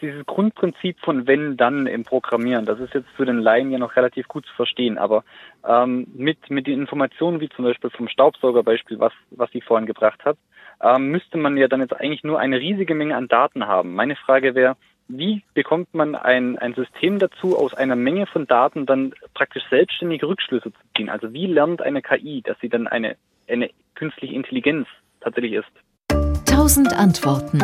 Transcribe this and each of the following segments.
dieses Grundprinzip von wenn dann im Programmieren, das ist jetzt für den Laien ja noch relativ gut zu verstehen, aber ähm, mit mit den Informationen wie zum Beispiel vom Staubsaugerbeispiel, was was sie vorhin gebracht hat, ähm, müsste man ja dann jetzt eigentlich nur eine riesige Menge an Daten haben. Meine Frage wäre, wie bekommt man ein, ein System dazu, aus einer Menge von Daten dann praktisch selbstständige Rückschlüsse zu ziehen? Also wie lernt eine KI, dass sie dann eine, eine künstliche Intelligenz tatsächlich ist? Tausend Antworten.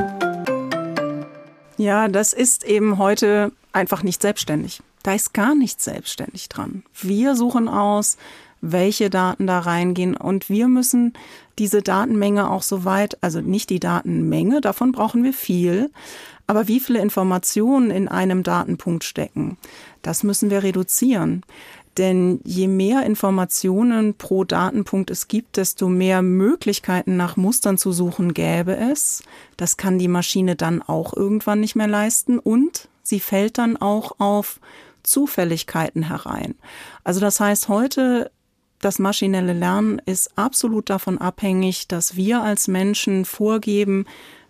Ja, das ist eben heute einfach nicht selbstständig. Da ist gar nichts selbstständig dran. Wir suchen aus, welche Daten da reingehen und wir müssen diese Datenmenge auch so weit, also nicht die Datenmenge, davon brauchen wir viel, aber wie viele Informationen in einem Datenpunkt stecken, das müssen wir reduzieren. Denn je mehr Informationen pro Datenpunkt es gibt, desto mehr Möglichkeiten nach Mustern zu suchen gäbe es. Das kann die Maschine dann auch irgendwann nicht mehr leisten und sie fällt dann auch auf Zufälligkeiten herein. Also das heißt, heute das maschinelle Lernen ist absolut davon abhängig, dass wir als Menschen vorgeben,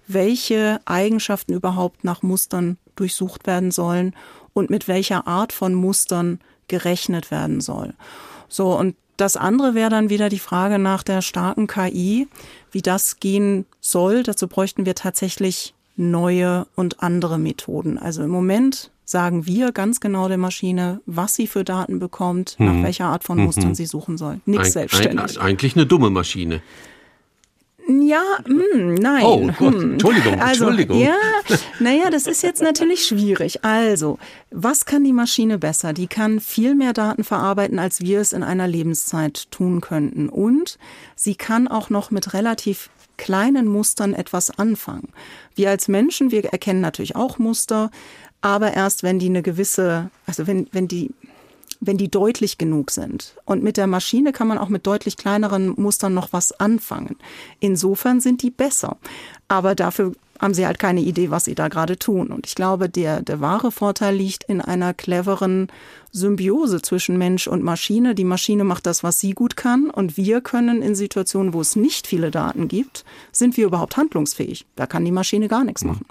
welche Eigenschaften überhaupt nach Mustern durchsucht werden sollen und mit welcher Art von Mustern gerechnet werden soll. So, und das andere wäre dann wieder die Frage nach der starken KI, wie das gehen soll. Dazu bräuchten wir tatsächlich neue und andere Methoden. Also im Moment sagen wir ganz genau der Maschine, was sie für Daten bekommt, mhm. nach welcher Art von Mustern mhm. sie suchen soll. Nichts selbstständig. Ein, eigentlich eine dumme Maschine. Ja, mh, hm, nein. Oh Gott, hm. Entschuldigung, also, Entschuldigung. Ja, naja, das ist jetzt natürlich schwierig. Also, was kann die Maschine besser? Die kann viel mehr Daten verarbeiten, als wir es in einer Lebenszeit tun könnten. Und sie kann auch noch mit relativ kleinen Mustern etwas anfangen. Wir als Menschen, wir erkennen natürlich auch Muster, aber erst wenn die eine gewisse, also wenn, wenn die wenn die deutlich genug sind. Und mit der Maschine kann man auch mit deutlich kleineren Mustern noch was anfangen. Insofern sind die besser. Aber dafür haben sie halt keine Idee, was sie da gerade tun. Und ich glaube, der, der wahre Vorteil liegt in einer cleveren Symbiose zwischen Mensch und Maschine. Die Maschine macht das, was sie gut kann. Und wir können in Situationen, wo es nicht viele Daten gibt, sind wir überhaupt handlungsfähig. Da kann die Maschine gar nichts machen.